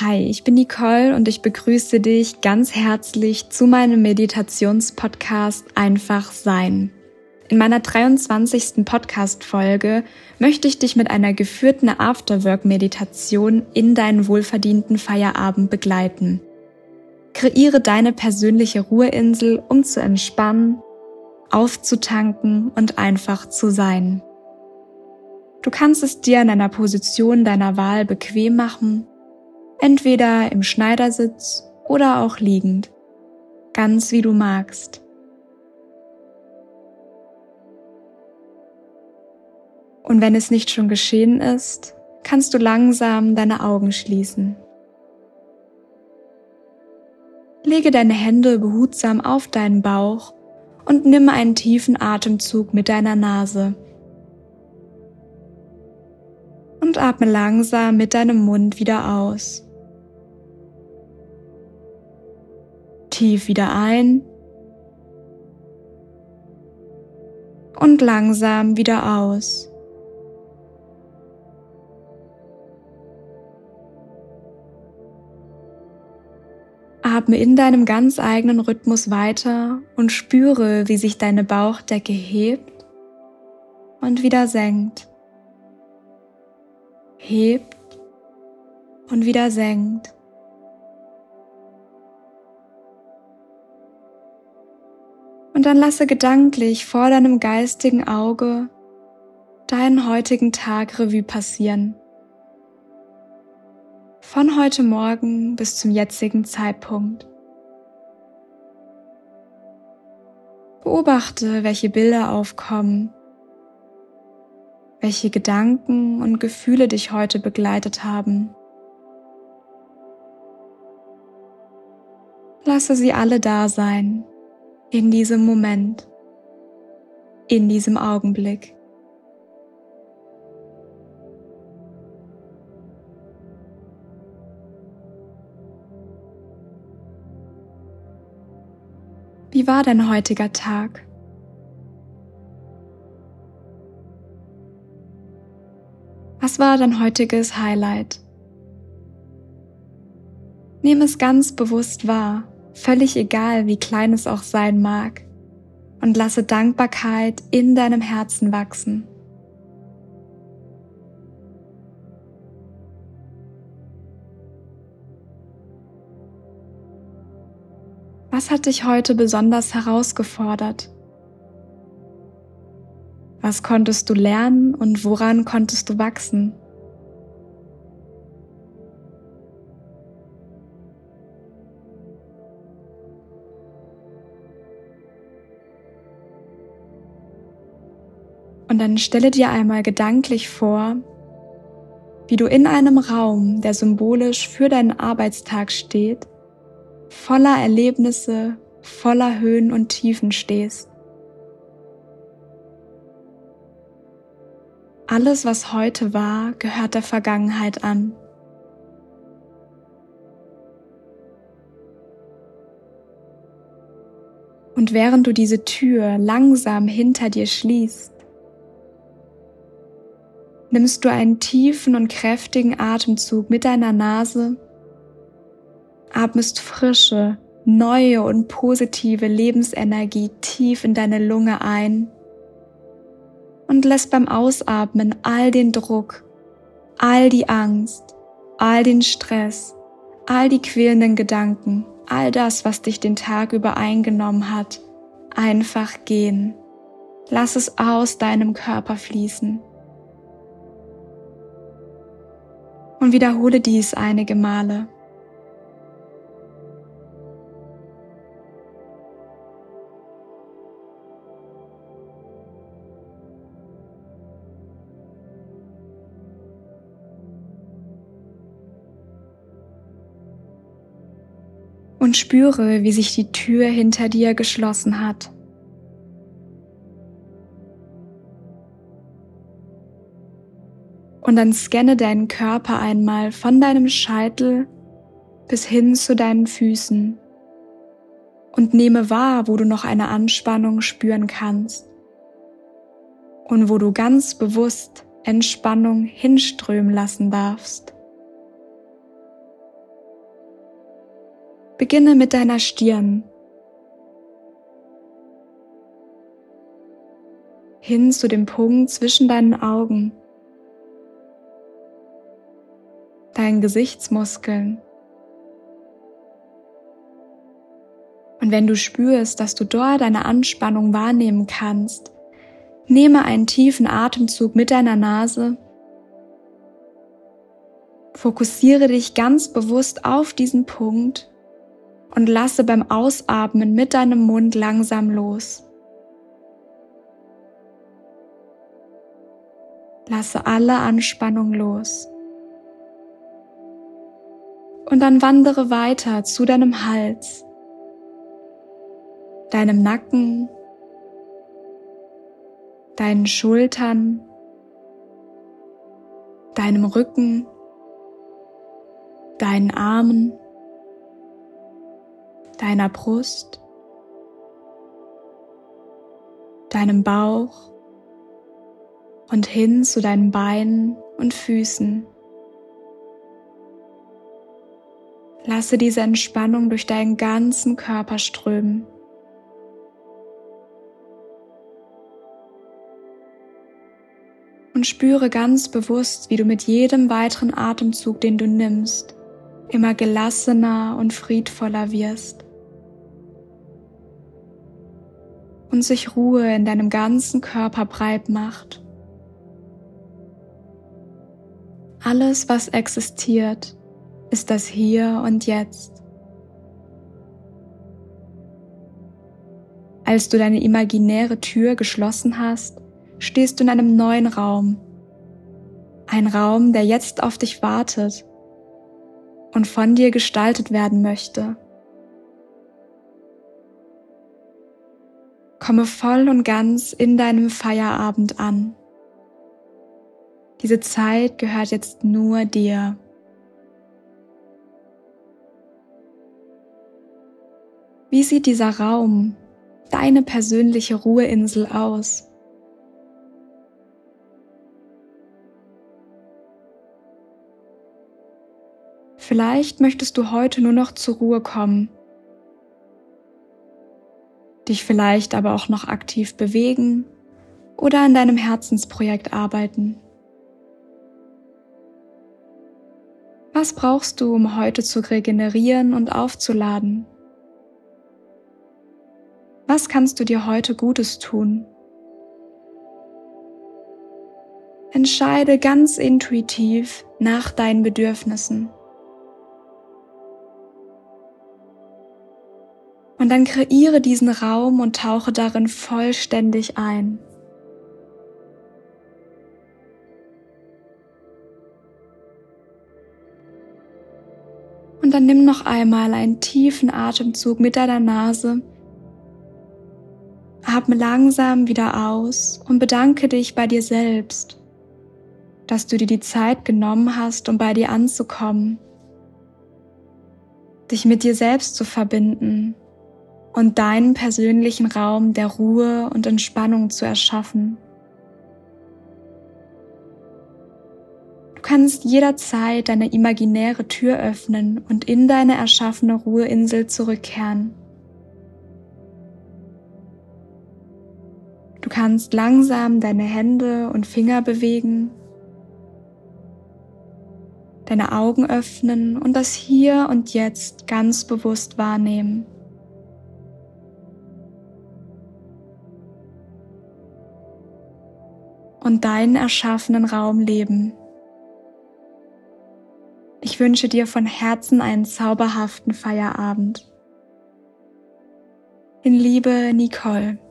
Hi, ich bin Nicole und ich begrüße dich ganz herzlich zu meinem Meditationspodcast Einfach Sein. In meiner 23. Podcast-Folge möchte ich dich mit einer geführten Afterwork-Meditation in deinen wohlverdienten Feierabend begleiten. Kreiere deine persönliche Ruheinsel, um zu entspannen, aufzutanken und einfach zu sein. Du kannst es dir in einer Position deiner Wahl bequem machen entweder im Schneidersitz oder auch liegend, ganz wie du magst. Und wenn es nicht schon geschehen ist, kannst du langsam deine Augen schließen. Lege deine Hände behutsam auf deinen Bauch und nimm einen tiefen Atemzug mit deiner Nase und atme langsam mit deinem Mund wieder aus. Tief wieder ein und langsam wieder aus. Atme in deinem ganz eigenen Rhythmus weiter und spüre, wie sich deine Bauchdecke hebt und wieder senkt hebt und wieder senkt. Dann lasse gedanklich vor deinem geistigen Auge deinen heutigen Tag Revue passieren. Von heute Morgen bis zum jetzigen Zeitpunkt. Beobachte, welche Bilder aufkommen welche Gedanken und Gefühle dich heute begleitet haben. Lasse sie alle da sein, in diesem Moment, in diesem Augenblick. Wie war dein heutiger Tag? Was war dein heutiges Highlight? Nimm es ganz bewusst wahr, völlig egal, wie klein es auch sein mag, und lasse Dankbarkeit in deinem Herzen wachsen. Was hat dich heute besonders herausgefordert? Was konntest du lernen und woran konntest du wachsen? Und dann stelle dir einmal gedanklich vor, wie du in einem Raum, der symbolisch für deinen Arbeitstag steht, voller Erlebnisse, voller Höhen und Tiefen stehst. Alles, was heute war, gehört der Vergangenheit an. Und während du diese Tür langsam hinter dir schließt, nimmst du einen tiefen und kräftigen Atemzug mit deiner Nase, atmest frische, neue und positive Lebensenergie tief in deine Lunge ein und lässt beim Ausatmen all den Druck, all die Angst, all den Stress, all die quälenden Gedanken, all das, was dich den Tag über eingenommen hat, einfach gehen. Lass es aus deinem Körper fließen. Und wiederhole dies einige Male. und spüre, wie sich die Tür hinter dir geschlossen hat. Und dann scanne deinen Körper einmal von deinem Scheitel bis hin zu deinen Füßen und nehme wahr, wo du noch eine Anspannung spüren kannst und wo du ganz bewusst Entspannung hinströmen lassen darfst. Beginne mit deiner Stirn. Hin zu dem Punkt zwischen deinen Augen, deinen Gesichtsmuskeln. Und wenn du spürst, dass du dort eine Anspannung wahrnehmen kannst, nehme einen tiefen Atemzug mit deiner Nase. Fokussiere dich ganz bewusst auf diesen Punkt und lasse beim Ausatmen mit deinem Mund langsam los. Lasse alle Anspannung los. Und dann wandere weiter zu deinem Hals deinem Nacken, deinen Schultern, deinem Rücken, deinen Armen, deiner Brust, deinem Bauch und hin zu deinen Beinen und Füßen. Lasse diese Entspannung durch deinen ganzen Körper strömen. und spüre ganz bewusst, wie du mit jedem weiteren Atemzug, den du nimmst, immer gelassener und friedvoller wirst. Und sich Ruhe in deinem ganzen Körper breit macht. Alles, was existiert, ist das Hier und Jetzt. Als du deine imaginäre Tür geschlossen hast, stehst du in einem neuen Raum. Ein Raum, der jetzt auf dich wartet und von dir gestaltet werden möchte. Komme voll und ganz in deinem Feierabend an. Diese Zeit gehört jetzt nur dir. Wie sieht dieser Raum, deine persönliche Ruheinsel aus? Vielleicht möchtest du heute nur noch zur Ruhe kommen, dich vielleicht aber auch noch aktiv bewegen oder an deinem Herzensprojekt arbeiten. Was brauchst du, um heute zu regenerieren und aufzuladen? Was kannst du dir heute Gutes tun? Entscheide ganz intuitiv nach deinen Bedürfnissen. Und dann kreiere diesen Raum und tauche darin vollständig ein. Und dann nimm noch einmal einen tiefen Atemzug mit deiner Nase. Atme langsam wieder aus und bedanke dich bei dir selbst, dass du dir die Zeit genommen hast, um bei dir anzukommen, dich mit dir selbst zu verbinden und deinen persönlichen Raum der Ruhe und Entspannung zu erschaffen. Du kannst jederzeit deine imaginäre Tür öffnen und in deine erschaffene Ruheinsel zurückkehren. Kannst langsam deine Hände und Finger bewegen, deine Augen öffnen und das Hier und Jetzt ganz bewusst wahrnehmen. und deinen erschaffenen Raum leben. Ich wünsche dir von Herzen einen zauberhaften Feierabend. In Liebe, Nicole.